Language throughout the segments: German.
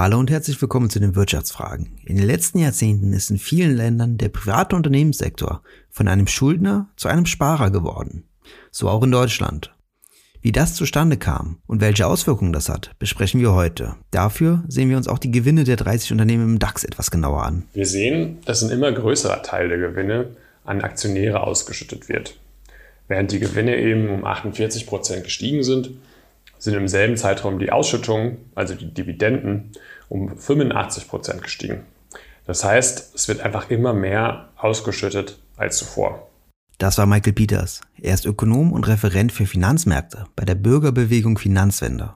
Hallo und herzlich willkommen zu den Wirtschaftsfragen. In den letzten Jahrzehnten ist in vielen Ländern der private Unternehmenssektor von einem Schuldner zu einem Sparer geworden. So auch in Deutschland. Wie das zustande kam und welche Auswirkungen das hat, besprechen wir heute. Dafür sehen wir uns auch die Gewinne der 30 Unternehmen im DAX etwas genauer an. Wir sehen, dass ein immer größerer Teil der Gewinne an Aktionäre ausgeschüttet wird. Während die Gewinne eben um 48 Prozent gestiegen sind, sind im selben Zeitraum die Ausschüttungen, also die Dividenden, um 85 Prozent gestiegen. Das heißt, es wird einfach immer mehr ausgeschüttet als zuvor. Das war Michael Peters. Er ist Ökonom und Referent für Finanzmärkte bei der Bürgerbewegung Finanzwende.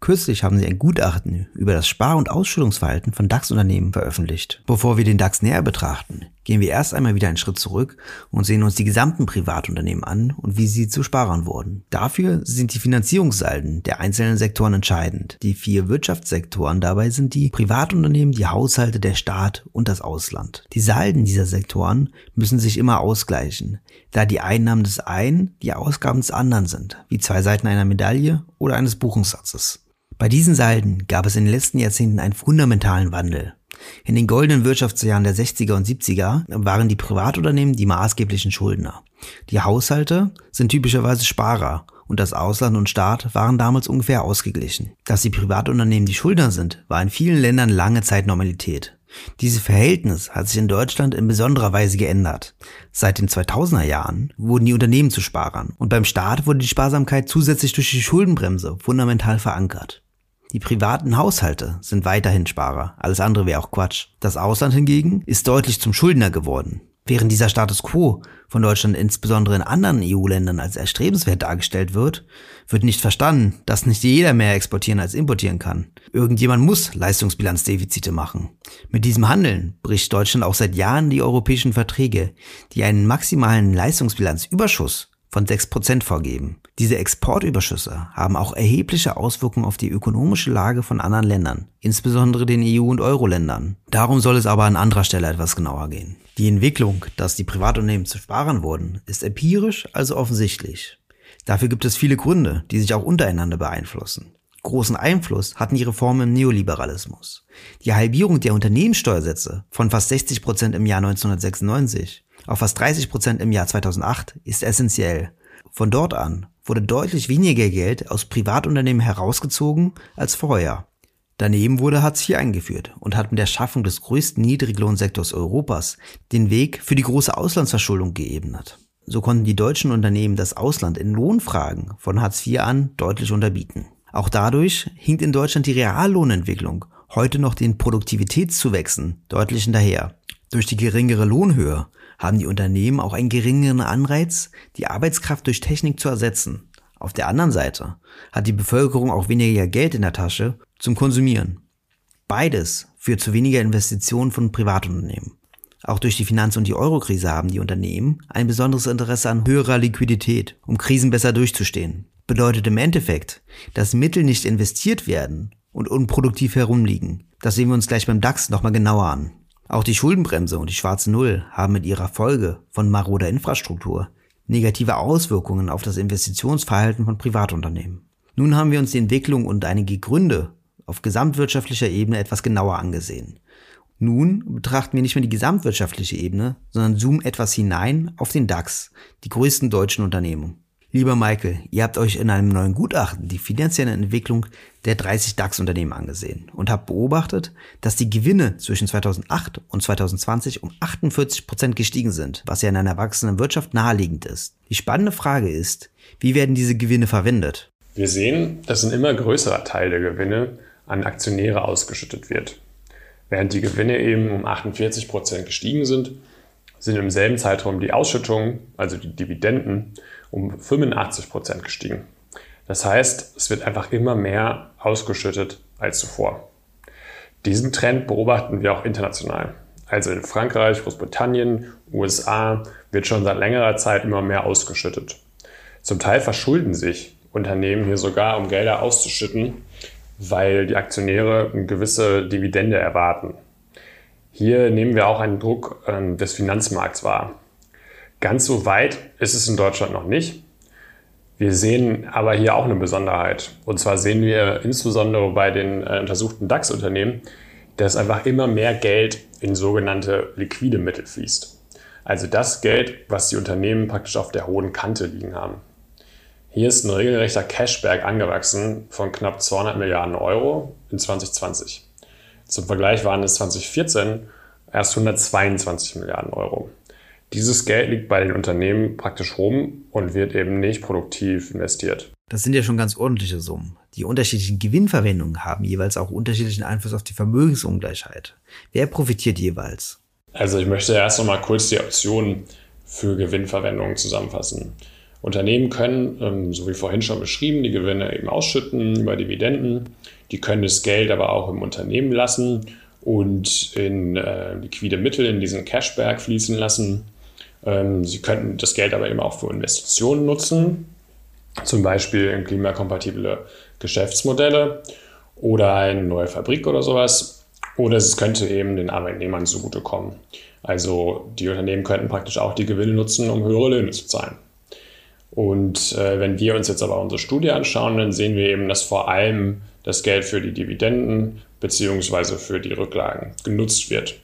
Kürzlich haben sie ein Gutachten über das Spar- und Ausschüttungsverhalten von DAX-Unternehmen veröffentlicht. Bevor wir den DAX näher betrachten, gehen wir erst einmal wieder einen Schritt zurück und sehen uns die gesamten Privatunternehmen an und wie sie zu Sparern wurden. Dafür sind die Finanzierungssalden der einzelnen Sektoren entscheidend. Die vier Wirtschaftssektoren dabei sind die Privatunternehmen, die Haushalte, der Staat und das Ausland. Die Salden dieser Sektoren müssen sich immer ausgleichen, da die Einnahmen des einen die Ausgaben des anderen sind, wie zwei Seiten einer Medaille oder eines Buchungssatzes. Bei diesen Salden gab es in den letzten Jahrzehnten einen fundamentalen Wandel. In den goldenen Wirtschaftsjahren der 60er und 70er waren die Privatunternehmen die maßgeblichen Schuldner. Die Haushalte sind typischerweise Sparer und das Ausland und Staat waren damals ungefähr ausgeglichen. Dass die Privatunternehmen die Schuldner sind, war in vielen Ländern lange Zeit Normalität. Dieses Verhältnis hat sich in Deutschland in besonderer Weise geändert. Seit den 2000er Jahren wurden die Unternehmen zu Sparern und beim Staat wurde die Sparsamkeit zusätzlich durch die Schuldenbremse fundamental verankert. Die privaten Haushalte sind weiterhin Sparer, alles andere wäre auch Quatsch. Das Ausland hingegen ist deutlich zum Schuldner geworden. Während dieser Status quo von Deutschland insbesondere in anderen EU-Ländern als erstrebenswert dargestellt wird, wird nicht verstanden, dass nicht jeder mehr exportieren als importieren kann. Irgendjemand muss Leistungsbilanzdefizite machen. Mit diesem Handeln bricht Deutschland auch seit Jahren die europäischen Verträge, die einen maximalen Leistungsbilanzüberschuss von 6% vorgeben. Diese Exportüberschüsse haben auch erhebliche Auswirkungen auf die ökonomische Lage von anderen Ländern, insbesondere den EU- und Euro-Ländern. Darum soll es aber an anderer Stelle etwas genauer gehen. Die Entwicklung, dass die Privatunternehmen zu Sparern wurden, ist empirisch also offensichtlich. Dafür gibt es viele Gründe, die sich auch untereinander beeinflussen. Großen Einfluss hatten die Reformen im Neoliberalismus. Die Halbierung der Unternehmenssteuersätze von fast 60 Prozent im Jahr 1996 auf fast 30 Prozent im Jahr 2008 ist essentiell. Von dort an wurde deutlich weniger Geld aus Privatunternehmen herausgezogen als vorher. Daneben wurde Hartz IV eingeführt und hat mit der Schaffung des größten Niedriglohnsektors Europas den Weg für die große Auslandsverschuldung geebnet. So konnten die deutschen Unternehmen das Ausland in Lohnfragen von Hartz IV an deutlich unterbieten. Auch dadurch hinkt in Deutschland die Reallohnentwicklung heute noch den Produktivitätszuwächsen deutlich hinterher. Durch die geringere Lohnhöhe haben die Unternehmen auch einen geringeren Anreiz, die Arbeitskraft durch Technik zu ersetzen. Auf der anderen Seite hat die Bevölkerung auch weniger Geld in der Tasche zum Konsumieren. Beides führt zu weniger Investitionen von Privatunternehmen. Auch durch die Finanz- und die Eurokrise haben die Unternehmen ein besonderes Interesse an höherer Liquidität, um Krisen besser durchzustehen. Bedeutet im Endeffekt, dass Mittel nicht investiert werden und unproduktiv herumliegen. Das sehen wir uns gleich beim DAX nochmal genauer an. Auch die Schuldenbremse und die schwarze Null haben mit ihrer Folge von maroder Infrastruktur negative Auswirkungen auf das Investitionsverhalten von Privatunternehmen. Nun haben wir uns die Entwicklung und einige Gründe auf gesamtwirtschaftlicher Ebene etwas genauer angesehen. Nun betrachten wir nicht mehr die gesamtwirtschaftliche Ebene, sondern zoomen etwas hinein auf den DAX, die größten deutschen Unternehmen. Lieber Michael, ihr habt euch in einem neuen Gutachten die finanzielle Entwicklung der 30 DAX-Unternehmen angesehen und habt beobachtet, dass die Gewinne zwischen 2008 und 2020 um 48 Prozent gestiegen sind, was ja in einer erwachsenen Wirtschaft naheliegend ist. Die spannende Frage ist, wie werden diese Gewinne verwendet? Wir sehen, dass ein immer größerer Teil der Gewinne an Aktionäre ausgeschüttet wird. Während die Gewinne eben um 48 Prozent gestiegen sind, sind im selben Zeitraum die Ausschüttungen, also die Dividenden, um 85 Prozent gestiegen. Das heißt, es wird einfach immer mehr ausgeschüttet als zuvor. Diesen Trend beobachten wir auch international. Also in Frankreich, Großbritannien, USA wird schon seit längerer Zeit immer mehr ausgeschüttet. Zum Teil verschulden sich Unternehmen hier sogar, um Gelder auszuschütten, weil die Aktionäre eine gewisse Dividende erwarten. Hier nehmen wir auch einen Druck ähm, des Finanzmarkts wahr. Ganz so weit ist es in Deutschland noch nicht. Wir sehen aber hier auch eine Besonderheit. Und zwar sehen wir insbesondere bei den äh, untersuchten DAX-Unternehmen, dass einfach immer mehr Geld in sogenannte liquide Mittel fließt. Also das Geld, was die Unternehmen praktisch auf der hohen Kante liegen haben. Hier ist ein regelrechter Cashback angewachsen von knapp 200 Milliarden Euro in 2020. Zum Vergleich waren es 2014 erst 122 Milliarden Euro. Dieses Geld liegt bei den Unternehmen praktisch rum und wird eben nicht produktiv investiert. Das sind ja schon ganz ordentliche Summen. Die unterschiedlichen Gewinnverwendungen haben jeweils auch unterschiedlichen Einfluss auf die Vermögensungleichheit. Wer profitiert jeweils? Also ich möchte erst noch mal kurz die Optionen für Gewinnverwendung zusammenfassen. Unternehmen können, ähm, so wie vorhin schon beschrieben, die Gewinne eben ausschütten über Dividenden. Die können das Geld aber auch im Unternehmen lassen und in äh, liquide Mittel in diesen Cashback fließen lassen. Ähm, sie könnten das Geld aber eben auch für Investitionen nutzen, zum Beispiel in klimakompatible Geschäftsmodelle oder eine neue Fabrik oder sowas. Oder es könnte eben den Arbeitnehmern zugutekommen. Also die Unternehmen könnten praktisch auch die Gewinne nutzen, um höhere Löhne zu zahlen. Und äh, wenn wir uns jetzt aber unsere Studie anschauen, dann sehen wir eben, dass vor allem das Geld für die Dividenden beziehungsweise für die Rücklagen genutzt wird.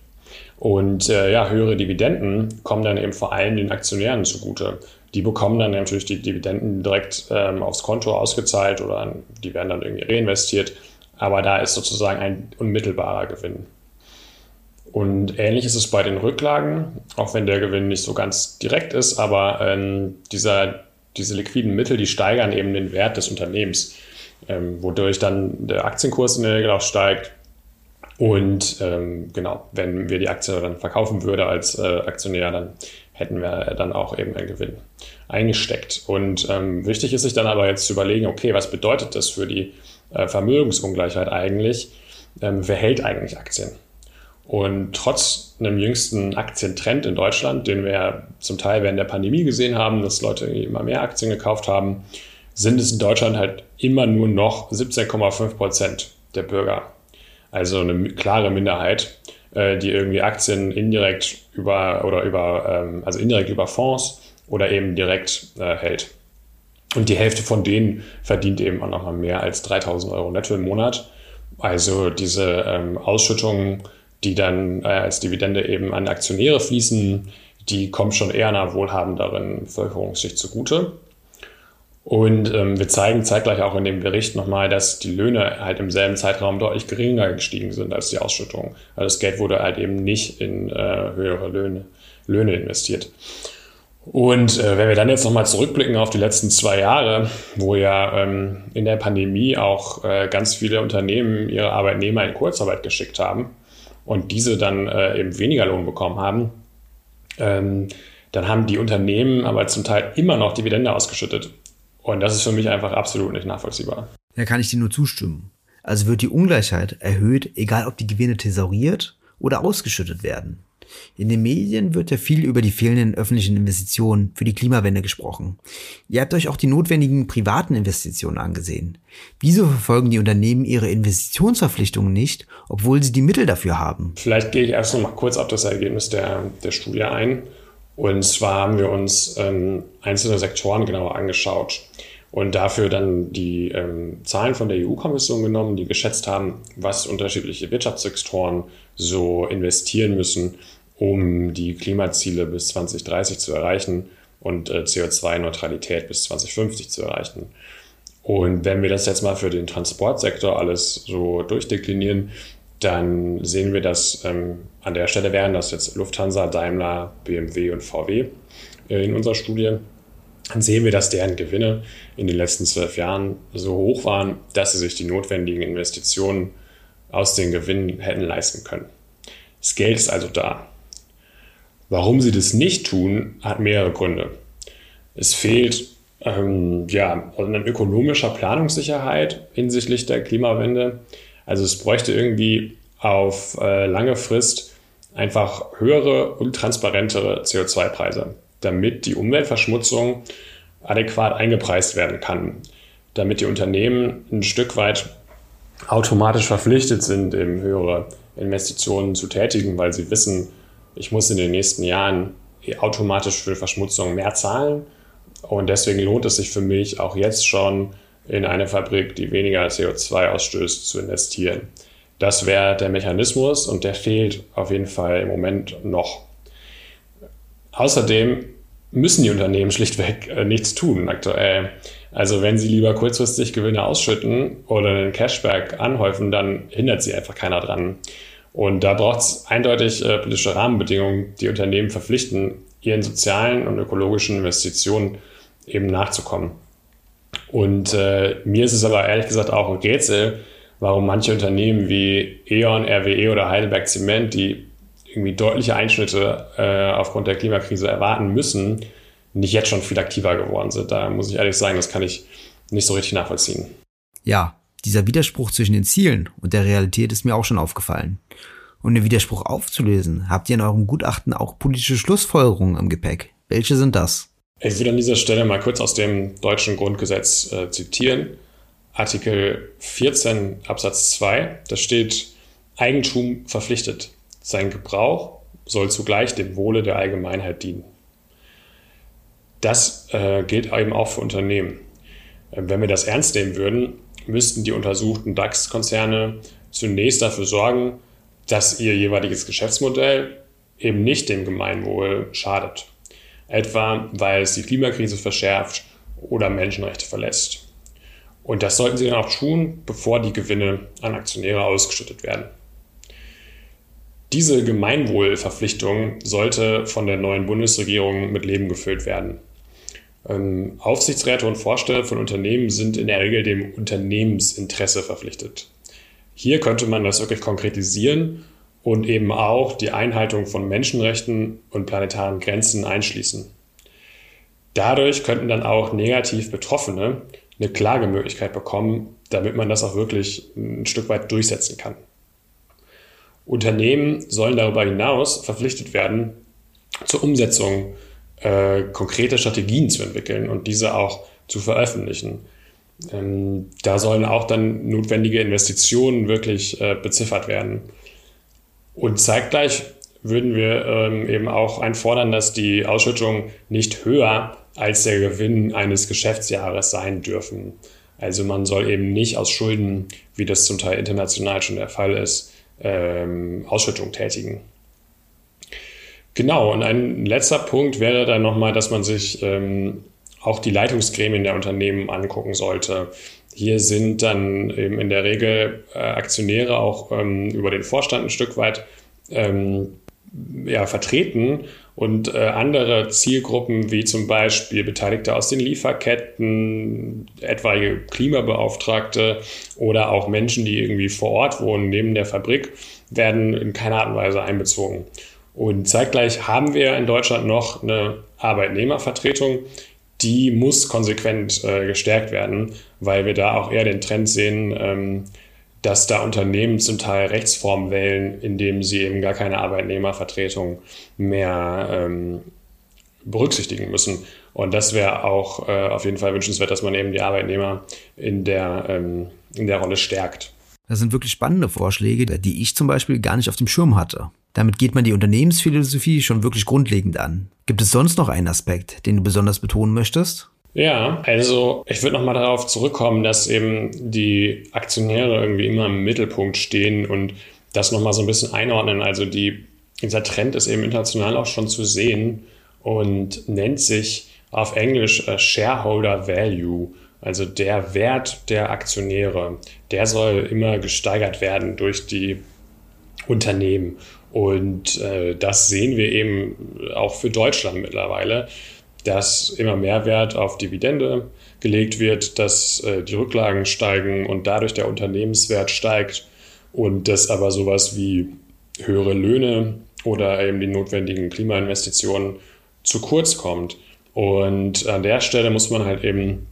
Und äh, ja, höhere Dividenden kommen dann eben vor allem den Aktionären zugute. Die bekommen dann natürlich die Dividenden direkt ähm, aufs Konto ausgezahlt oder die werden dann irgendwie reinvestiert. Aber da ist sozusagen ein unmittelbarer Gewinn. Und ähnlich ist es bei den Rücklagen, auch wenn der Gewinn nicht so ganz direkt ist, aber ähm, dieser, diese liquiden Mittel, die steigern eben den Wert des Unternehmens, ähm, wodurch dann der Aktienkurs in der Regel auch steigt und ähm, genau, wenn wir die Aktie dann verkaufen würden als äh, Aktionär, dann hätten wir dann auch eben einen Gewinn eingesteckt. Und ähm, wichtig ist sich dann aber jetzt zu überlegen, okay, was bedeutet das für die äh, Vermögensungleichheit eigentlich? Ähm, wer hält eigentlich Aktien? Und trotz einem jüngsten Aktientrend in Deutschland, den wir zum Teil während der Pandemie gesehen haben, dass Leute immer mehr Aktien gekauft haben, sind es in Deutschland halt immer nur noch 17,5 Prozent der Bürger, also eine klare Minderheit, äh, die irgendwie Aktien indirekt über oder über, ähm, also indirekt über Fonds oder eben direkt äh, hält. Und die Hälfte von denen verdient eben auch nochmal mehr als 3000 Euro netto im Monat. Also diese ähm, Ausschüttungen, die dann äh, als Dividende eben an Aktionäre fließen, die kommen schon eher einer wohlhabenderen Bevölkerungsschicht zugute. Und ähm, wir zeigen zeitgleich auch in dem Bericht nochmal, dass die Löhne halt im selben Zeitraum deutlich geringer gestiegen sind als die Ausschüttung. Also das Geld wurde halt eben nicht in äh, höhere Löhne, Löhne investiert. Und äh, wenn wir dann jetzt nochmal zurückblicken auf die letzten zwei Jahre, wo ja ähm, in der Pandemie auch äh, ganz viele Unternehmen ihre Arbeitnehmer in Kurzarbeit geschickt haben und diese dann äh, eben weniger Lohn bekommen haben, ähm, dann haben die Unternehmen aber zum Teil immer noch Dividende ausgeschüttet. Und das ist für mich einfach absolut nicht nachvollziehbar. Da kann ich dir nur zustimmen. Also wird die Ungleichheit erhöht, egal ob die Gewinne thesauriert oder ausgeschüttet werden. In den Medien wird ja viel über die fehlenden öffentlichen Investitionen für die Klimawende gesprochen. Ihr habt euch auch die notwendigen privaten Investitionen angesehen. Wieso verfolgen die Unternehmen ihre Investitionsverpflichtungen nicht, obwohl sie die Mittel dafür haben? Vielleicht gehe ich erst noch mal kurz auf das Ergebnis der, der Studie ein. Und zwar haben wir uns ähm, einzelne Sektoren genauer angeschaut und dafür dann die ähm, Zahlen von der EU-Kommission genommen, die geschätzt haben, was unterschiedliche Wirtschaftssektoren so investieren müssen, um die Klimaziele bis 2030 zu erreichen und äh, CO2-Neutralität bis 2050 zu erreichen. Und wenn wir das jetzt mal für den Transportsektor alles so durchdeklinieren, dann sehen wir, dass ähm, an der Stelle wären das jetzt Lufthansa, Daimler, BMW und VW äh, in unserer Studie. Dann sehen wir, dass deren Gewinne in den letzten zwölf Jahren so hoch waren, dass sie sich die notwendigen Investitionen aus den Gewinnen hätten leisten können. Das Geld ist also da. Warum sie das nicht tun, hat mehrere Gründe. Es fehlt ähm, ja, eine ökonomischer Planungssicherheit hinsichtlich der Klimawende. Also es bräuchte irgendwie auf äh, lange Frist einfach höhere und transparentere CO2-Preise, damit die Umweltverschmutzung adäquat eingepreist werden kann, damit die Unternehmen ein Stück weit automatisch verpflichtet sind, eben höhere Investitionen zu tätigen, weil sie wissen, ich muss in den nächsten Jahren automatisch für Verschmutzung mehr zahlen Und deswegen lohnt es sich für mich auch jetzt schon in eine Fabrik, die weniger CO2 ausstößt, zu investieren. Das wäre der Mechanismus und der fehlt auf jeden Fall im Moment noch. Außerdem müssen die Unternehmen schlichtweg äh, nichts tun aktuell. Also wenn sie lieber kurzfristig Gewinne ausschütten oder einen Cashback anhäufen, dann hindert sie einfach keiner dran. Und da braucht es eindeutig äh, politische Rahmenbedingungen, die Unternehmen verpflichten, ihren sozialen und ökologischen Investitionen eben nachzukommen. Und äh, mir ist es aber ehrlich gesagt auch ein Rätsel, warum manche Unternehmen wie E.ON, RWE oder Heidelberg Zement, die irgendwie deutliche Einschnitte äh, aufgrund der Klimakrise erwarten müssen, nicht jetzt schon viel aktiver geworden sind. Da muss ich ehrlich sagen, das kann ich nicht so richtig nachvollziehen. Ja, dieser Widerspruch zwischen den Zielen und der Realität ist mir auch schon aufgefallen. Um den Widerspruch aufzulösen, habt ihr in eurem Gutachten auch politische Schlussfolgerungen im Gepäck. Welche sind das? Ich will an dieser Stelle mal kurz aus dem deutschen Grundgesetz äh, zitieren. Artikel 14 Absatz 2, da steht Eigentum verpflichtet. Sein Gebrauch soll zugleich dem Wohle der Allgemeinheit dienen. Das äh, gilt eben auch für Unternehmen. Äh, wenn wir das ernst nehmen würden, müssten die untersuchten DAX-Konzerne zunächst dafür sorgen, dass ihr jeweiliges Geschäftsmodell eben nicht dem Gemeinwohl schadet. Etwa weil es die Klimakrise verschärft oder Menschenrechte verletzt. Und das sollten sie dann auch tun, bevor die Gewinne an Aktionäre ausgeschüttet werden. Diese Gemeinwohlverpflichtung sollte von der neuen Bundesregierung mit Leben gefüllt werden. Ähm, Aufsichtsräte und Vorstände von Unternehmen sind in der Regel dem Unternehmensinteresse verpflichtet. Hier könnte man das wirklich konkretisieren und eben auch die Einhaltung von Menschenrechten und planetaren Grenzen einschließen. Dadurch könnten dann auch negativ Betroffene eine Klagemöglichkeit bekommen, damit man das auch wirklich ein Stück weit durchsetzen kann. Unternehmen sollen darüber hinaus verpflichtet werden, zur Umsetzung äh, konkrete Strategien zu entwickeln und diese auch zu veröffentlichen. Ähm, da sollen auch dann notwendige Investitionen wirklich äh, beziffert werden. Und zeitgleich würden wir ähm, eben auch einfordern, dass die Ausschüttungen nicht höher als der Gewinn eines Geschäftsjahres sein dürfen. Also man soll eben nicht aus Schulden, wie das zum Teil international schon der Fall ist, ähm, Ausschüttung tätigen. Genau, und ein letzter Punkt wäre dann nochmal, dass man sich ähm, auch die Leitungsgremien der Unternehmen angucken sollte. Hier sind dann eben in der Regel äh, Aktionäre auch ähm, über den Vorstand ein Stück weit ähm, ja, vertreten und äh, andere Zielgruppen wie zum Beispiel Beteiligte aus den Lieferketten, etwaige Klimabeauftragte oder auch Menschen, die irgendwie vor Ort wohnen, neben der Fabrik, werden in keiner Art und Weise einbezogen. Und zeitgleich haben wir in Deutschland noch eine Arbeitnehmervertretung, die muss konsequent äh, gestärkt werden, weil wir da auch eher den Trend sehen, ähm, dass da Unternehmen zum Teil Rechtsformen wählen, indem sie eben gar keine Arbeitnehmervertretung mehr ähm, berücksichtigen müssen. Und das wäre auch äh, auf jeden Fall wünschenswert, dass man eben die Arbeitnehmer in der, ähm, in der Rolle stärkt. Das sind wirklich spannende Vorschläge, die ich zum Beispiel gar nicht auf dem Schirm hatte. Damit geht man die Unternehmensphilosophie schon wirklich grundlegend an. Gibt es sonst noch einen Aspekt, den du besonders betonen möchtest? Ja, also ich würde nochmal darauf zurückkommen, dass eben die Aktionäre irgendwie immer im Mittelpunkt stehen und das nochmal so ein bisschen einordnen. Also die, dieser Trend ist eben international auch schon zu sehen und nennt sich auf Englisch uh, Shareholder Value. Also der Wert der Aktionäre, der soll immer gesteigert werden durch die Unternehmen. Und äh, das sehen wir eben auch für Deutschland mittlerweile dass immer mehr Wert auf Dividende gelegt wird, dass äh, die Rücklagen steigen und dadurch der Unternehmenswert steigt und dass aber sowas wie höhere Löhne oder eben die notwendigen Klimainvestitionen zu kurz kommt. Und an der Stelle muss man halt eben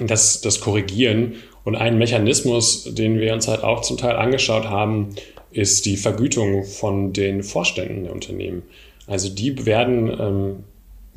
das, das korrigieren. Und ein Mechanismus, den wir uns halt auch zum Teil angeschaut haben, ist die Vergütung von den Vorständen der Unternehmen. Also die werden ähm,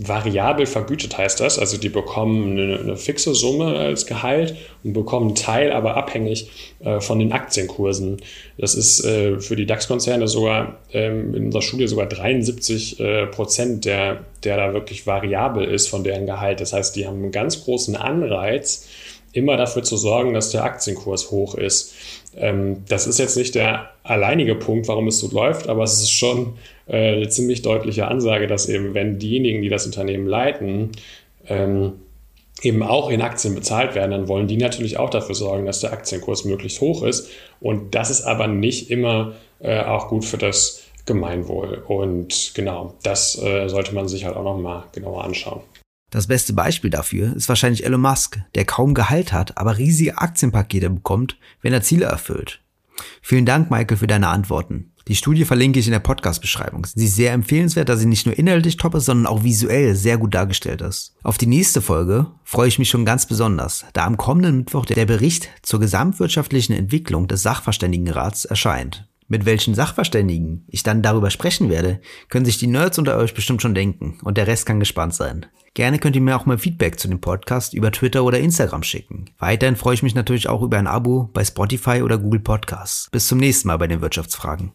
variabel vergütet heißt das. Also die bekommen eine, eine fixe Summe als Gehalt und bekommen einen Teil aber abhängig äh, von den Aktienkursen. Das ist äh, für die DAX-Konzerne sogar ähm, in unserer Studie sogar 73 äh, Prozent, der, der da wirklich variabel ist von deren Gehalt. Das heißt, die haben einen ganz großen Anreiz, immer dafür zu sorgen, dass der Aktienkurs hoch ist. Ähm, das ist jetzt nicht der alleinige Punkt, warum es so läuft, aber es ist schon äh, eine ziemlich deutliche Ansage, dass eben, wenn diejenigen, die das Unternehmen leiten, ähm, eben auch in Aktien bezahlt werden, dann wollen die natürlich auch dafür sorgen, dass der Aktienkurs möglichst hoch ist. Und das ist aber nicht immer äh, auch gut für das Gemeinwohl. Und genau, das äh, sollte man sich halt auch nochmal genauer anschauen. Das beste Beispiel dafür ist wahrscheinlich Elon Musk, der kaum Gehalt hat, aber riesige Aktienpakete bekommt, wenn er Ziele erfüllt. Vielen Dank, Michael, für deine Antworten. Die Studie verlinke ich in der Podcast-Beschreibung. Sie ist sehr empfehlenswert, da sie nicht nur inhaltlich top ist, sondern auch visuell sehr gut dargestellt ist. Auf die nächste Folge freue ich mich schon ganz besonders, da am kommenden Mittwoch der Bericht zur gesamtwirtschaftlichen Entwicklung des Sachverständigenrats erscheint. Mit welchen Sachverständigen ich dann darüber sprechen werde, können sich die Nerds unter euch bestimmt schon denken und der Rest kann gespannt sein. Gerne könnt ihr mir auch mal Feedback zu dem Podcast über Twitter oder Instagram schicken. Weiterhin freue ich mich natürlich auch über ein Abo bei Spotify oder Google Podcasts. Bis zum nächsten Mal bei den Wirtschaftsfragen.